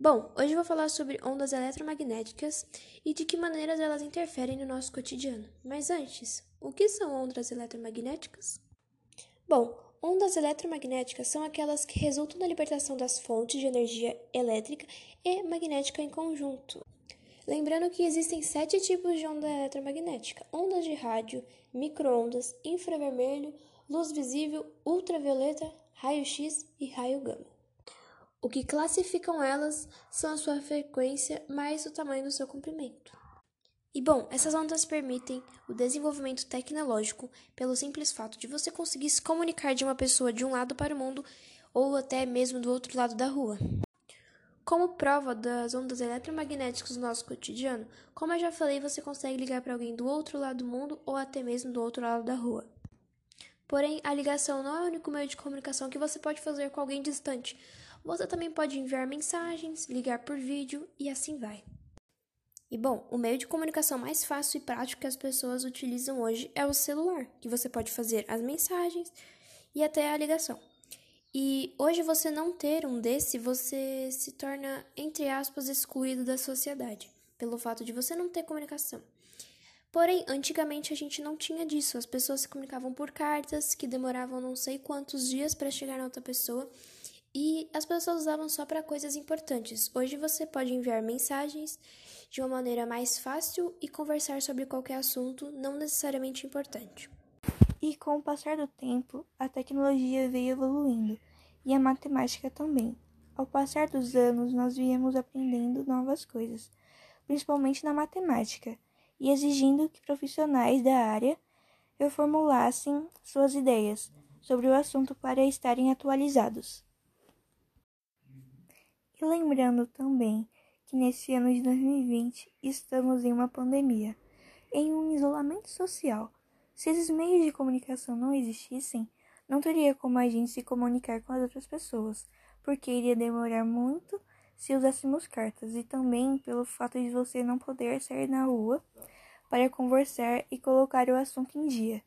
Bom, hoje vou falar sobre ondas eletromagnéticas e de que maneiras elas interferem no nosso cotidiano. Mas antes, o que são ondas eletromagnéticas? Bom, ondas eletromagnéticas são aquelas que resultam da libertação das fontes de energia elétrica e magnética em conjunto. Lembrando que existem sete tipos de onda eletromagnética: ondas de rádio, microondas, infravermelho, luz visível, ultravioleta, raio-x e raio gama. O que classificam elas são a sua frequência mais o tamanho do seu comprimento. E bom, essas ondas permitem o desenvolvimento tecnológico pelo simples fato de você conseguir se comunicar de uma pessoa de um lado para o mundo ou até mesmo do outro lado da rua. Como prova das ondas eletromagnéticas do nosso cotidiano, como eu já falei, você consegue ligar para alguém do outro lado do mundo ou até mesmo do outro lado da rua. Porém, a ligação não é o único meio de comunicação que você pode fazer com alguém distante, você também pode enviar mensagens, ligar por vídeo e assim vai. E bom, o meio de comunicação mais fácil e prático que as pessoas utilizam hoje é o celular, que você pode fazer as mensagens e até a ligação. E hoje você não ter um desse, você se torna, entre aspas, excluído da sociedade, pelo fato de você não ter comunicação. Porém, antigamente a gente não tinha disso. As pessoas se comunicavam por cartas que demoravam não sei quantos dias para chegar na outra pessoa e as pessoas usavam só para coisas importantes. Hoje você pode enviar mensagens de uma maneira mais fácil e conversar sobre qualquer assunto não necessariamente importante. E com o passar do tempo, a tecnologia veio evoluindo e a matemática também. Ao passar dos anos, nós viemos aprendendo novas coisas, principalmente na matemática, e exigindo que profissionais da área reformulassem suas ideias sobre o assunto para estarem atualizados. E lembrando também que nesse ano de 2020 estamos em uma pandemia, em um isolamento social. Se esses meios de comunicação não existissem, não teria como a gente se comunicar com as outras pessoas, porque iria demorar muito se usássemos cartas e também pelo fato de você não poder sair na rua para conversar e colocar o assunto em dia.